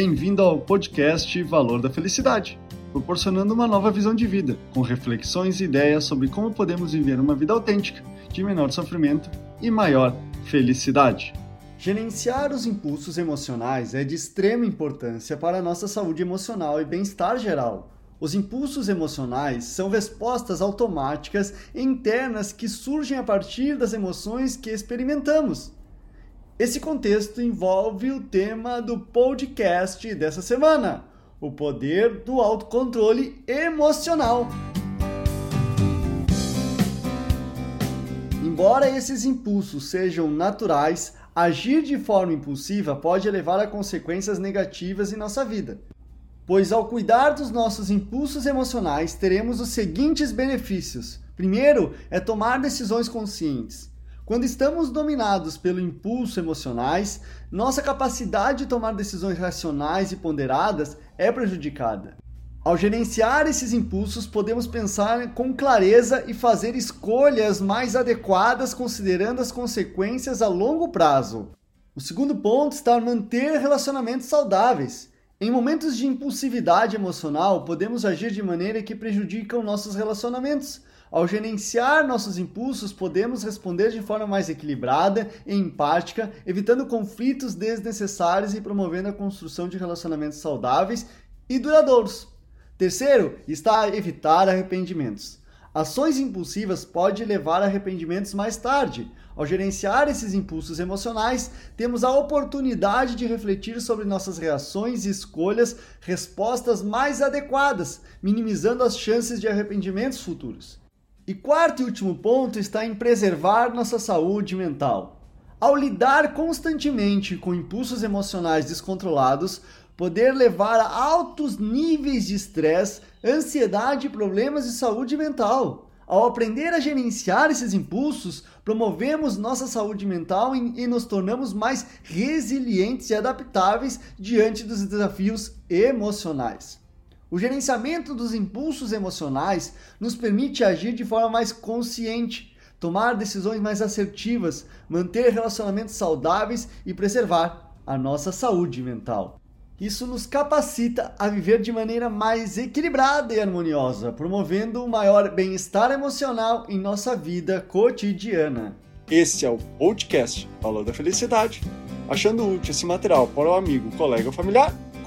Bem-vindo ao podcast Valor da Felicidade, proporcionando uma nova visão de vida, com reflexões e ideias sobre como podemos viver uma vida autêntica, de menor sofrimento e maior felicidade. Gerenciar os impulsos emocionais é de extrema importância para a nossa saúde emocional e bem-estar geral. Os impulsos emocionais são respostas automáticas e internas que surgem a partir das emoções que experimentamos. Esse contexto envolve o tema do podcast dessa semana: o poder do autocontrole emocional. Embora esses impulsos sejam naturais, agir de forma impulsiva pode levar a consequências negativas em nossa vida. Pois ao cuidar dos nossos impulsos emocionais, teremos os seguintes benefícios. Primeiro, é tomar decisões conscientes. Quando estamos dominados pelo impulso emocionais, nossa capacidade de tomar decisões racionais e ponderadas é prejudicada. Ao gerenciar esses impulsos, podemos pensar com clareza e fazer escolhas mais adequadas considerando as consequências a longo prazo. O segundo ponto está manter relacionamentos saudáveis. Em momentos de impulsividade emocional, podemos agir de maneira que prejudicam nossos relacionamentos. Ao gerenciar nossos impulsos, podemos responder de forma mais equilibrada e empática, evitando conflitos desnecessários e promovendo a construção de relacionamentos saudáveis e duradouros. Terceiro, está evitar arrependimentos. Ações impulsivas podem levar a arrependimentos mais tarde. Ao gerenciar esses impulsos emocionais, temos a oportunidade de refletir sobre nossas reações e escolhas, respostas mais adequadas, minimizando as chances de arrependimentos futuros. E quarto e último ponto está em preservar nossa saúde mental. Ao lidar constantemente com impulsos emocionais descontrolados, poder levar a altos níveis de estresse, ansiedade e problemas de saúde mental. Ao aprender a gerenciar esses impulsos, promovemos nossa saúde mental e nos tornamos mais resilientes e adaptáveis diante dos desafios emocionais. O gerenciamento dos impulsos emocionais nos permite agir de forma mais consciente, tomar decisões mais assertivas, manter relacionamentos saudáveis e preservar a nossa saúde mental. Isso nos capacita a viver de maneira mais equilibrada e harmoniosa, promovendo um maior bem-estar emocional em nossa vida cotidiana. Esse é o podcast Valor da Felicidade. Achando útil esse material para o amigo, colega ou familiar,